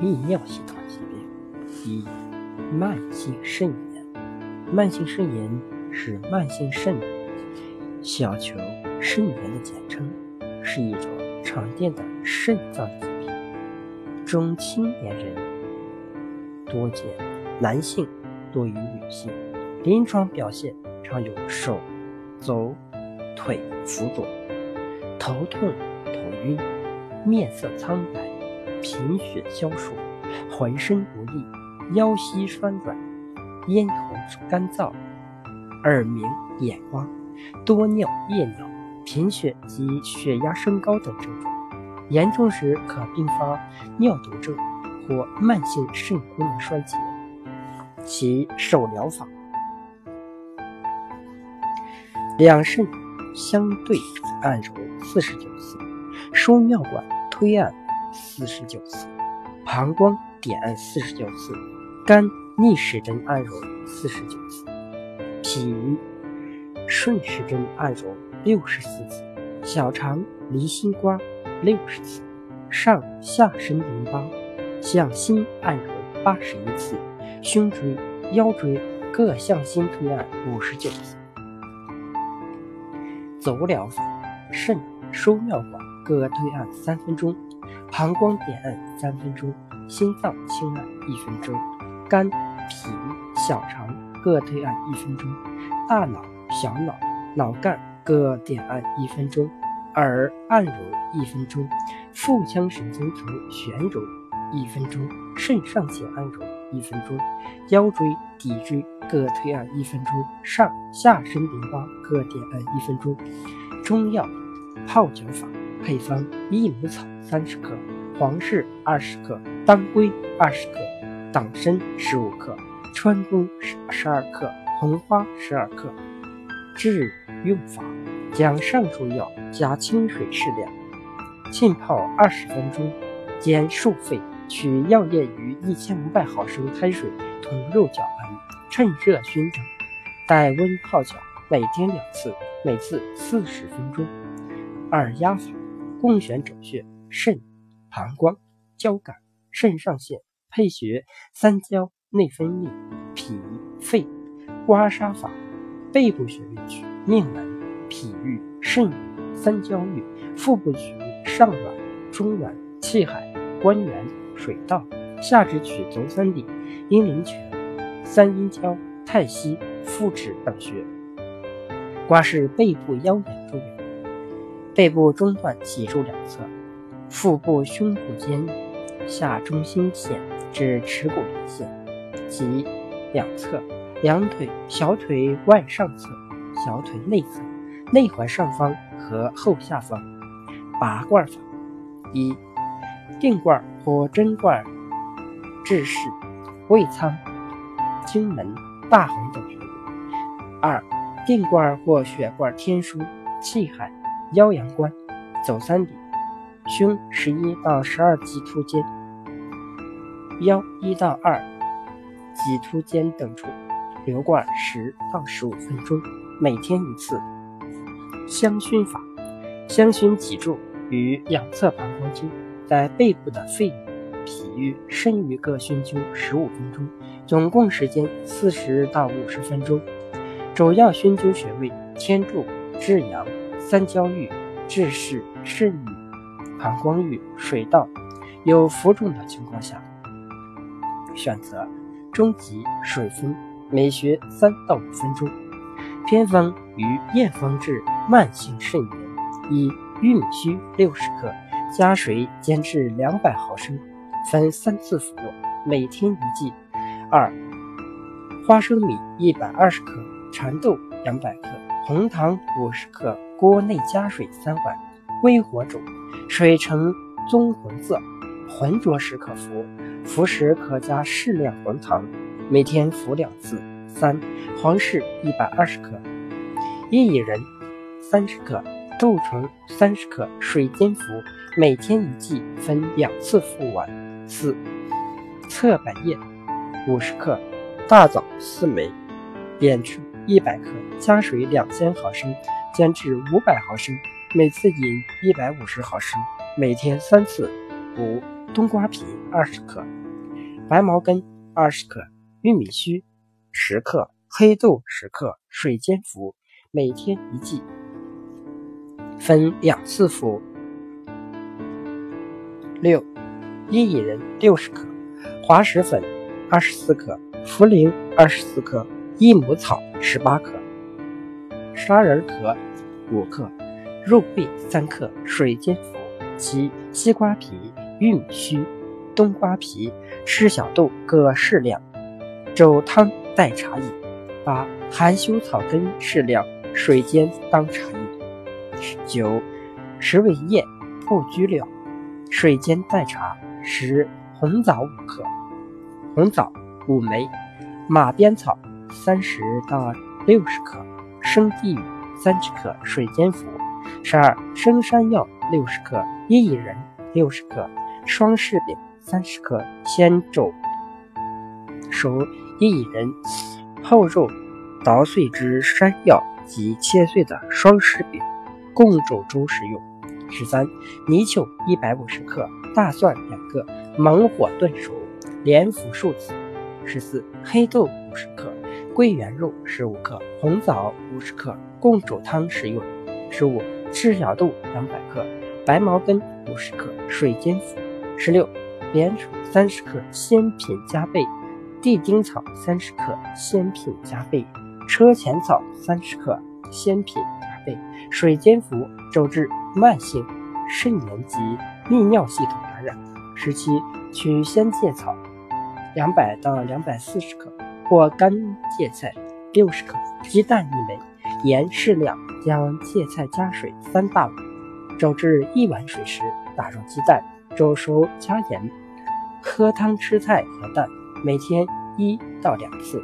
泌尿系统疾病。一、慢性肾炎。慢性肾炎是慢性肾小球肾炎的简称，是一种常见的肾脏疾病。中青年人多见，男性多于女性。临床表现常有手、足、腿浮肿、头痛、头晕、面色苍白。贫血消瘦，浑身无力，腰膝酸软，咽喉干燥，耳鸣眼花，多尿夜尿，贫血及血压升高等症状，严重时可并发尿毒症或慢性肾功能衰竭。其手疗法：两肾相对按揉四十九次，输尿管推按。四十九次，膀胱点按四十九次，肝逆时针按揉四十九次，脾顺时针按揉六十四次，小肠离心刮六十次，上下身淋巴向心按揉八十一次，胸椎、腰椎各向心推按五十九次。足疗法：肾、输尿管各推按三分钟。膀胱点按三分钟，心脏轻按一分钟，肝、脾、小肠各推按一分钟，大脑、小脑、脑干各点按一分钟，耳按揉一分钟，腹腔神经丛旋揉一分钟，肾上腺按揉一分钟，腰椎、骶椎各推按一分钟，上下身淋巴各点按一分钟。中药泡脚法。配方：益母草三十克，黄芪二十克，当归二十克，党参十五克，川芎十十二克，红花十二克。治用法：将上述药加清水适量，浸泡二十分钟，煎数沸，取药液于一千五百毫升开水同肉搅拌，趁热熏蒸，待温泡脚，每天两次，每次四十分钟。二压法。共选主穴：肾、膀胱、交感、肾上腺、配穴：三焦、内分泌、脾、肺。刮痧法：背部穴位取命门、脾俞、肾俞、三焦俞；腹部取上脘、中脘、气海、关元、水道；下肢取足三里、阴陵泉、三阴交、太溪、腹趾等穴。刮拭背部腰眼周围。背部中段脊柱两侧，腹部胸部间下中心线至耻骨连线及两侧，两腿、小腿外上侧、小腿内侧、内踝上方和后下方。拔罐法：一、定罐或针罐治室、胃仓、经门、大横等穴位；二、定罐或血罐天枢、气海。腰阳关、走三里、胸十一到十二棘突间、腰一到二棘突间等处，留罐十到十五分钟，每天一次。香薰法：香薰脊柱与两侧膀胱经，在背部的肺、脾俞、肾俞各熏灸十五分钟，总共时间四十到五十分钟。主要熏灸穴位：天柱、至阳。三焦俞、治室、肾俞、膀胱俞、水道，有浮肿的情况下，选择中级水分，每穴三到五分钟。偏方与验方治慢性肾炎：一、玉米须六十克，加水煎至两百毫升，分三次服用，每天一剂。二、花生米一百二十克，蚕豆两百克，红糖五十克。锅内加水三碗，微火煮，水呈棕红色，浑浊时可服。服时可加适量红糖，每天服两次。三、黄芪一百二十克，薏仁三十克，杜淳三十克，水煎服，每天一剂，分两次服完。四、侧柏叶五十克，大枣四枚，扁处一百克，加水两千毫升。煎至五百毫升，每次饮一百五十毫升，每天三次，五冬瓜皮二十克，白茅根二十克，玉米须十克，黑豆十克，水煎服，每天一剂，分两次服。六薏苡仁六十克，滑石粉二十四克，茯苓二十四克，益母草十八克，砂仁壳五克，肉桂三克，水煎服。七西瓜皮、玉米须、冬瓜皮、赤小豆各适量，粥汤代茶饮。八含羞草根适量，水煎当茶饮。九十味叶、不拘料，水煎代茶。十红枣五克，红枣五枚，马鞭草三十到六十克，生地三十克，水煎服。十二生山药六十克。薏苡仁六十克，双柿饼三十克，先煮熟薏苡仁，后肉捣碎之山药及切碎的双柿饼，共煮粥食用。十三泥鳅一百五十克，大蒜两个，猛火炖熟，连服数次。十四黑豆五十克，桂圆肉十五克，红枣五十克，共煮汤食用。十五赤小豆两百克。白茅根五十克，水煎服。十六，莲薯三十克，鲜品加倍；地丁草三十克，鲜品加倍；车前草三十克，鲜品加倍。水煎服，主治慢性肾炎及泌尿系统感染。十七，取鲜芥草两百到两百四十克，或干芥菜六十克，鸡蛋一枚，盐适量，将芥菜加水三大碗。煮至一碗水时，打入鸡蛋，煮熟加盐，喝汤吃菜和蛋，每天一到两次。